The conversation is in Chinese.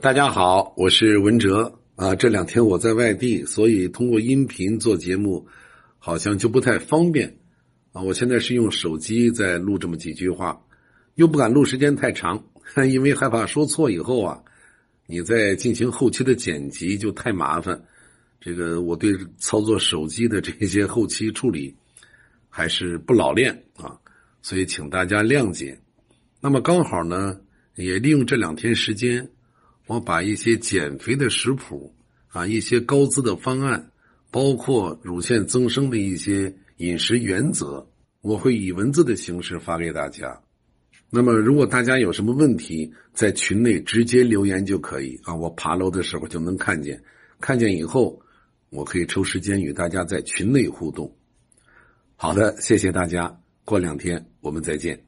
大家好，我是文哲啊。这两天我在外地，所以通过音频做节目，好像就不太方便啊。我现在是用手机在录这么几句话，又不敢录时间太长，因为害怕说错以后啊，你再进行后期的剪辑就太麻烦。这个我对操作手机的这些后期处理还是不老练啊，所以请大家谅解。那么刚好呢，也利用这两天时间。我把一些减肥的食谱啊，一些高资的方案，包括乳腺增生的一些饮食原则，我会以文字的形式发给大家。那么，如果大家有什么问题，在群内直接留言就可以啊，我爬楼的时候就能看见。看见以后，我可以抽时间与大家在群内互动。好的，谢谢大家，过两天我们再见。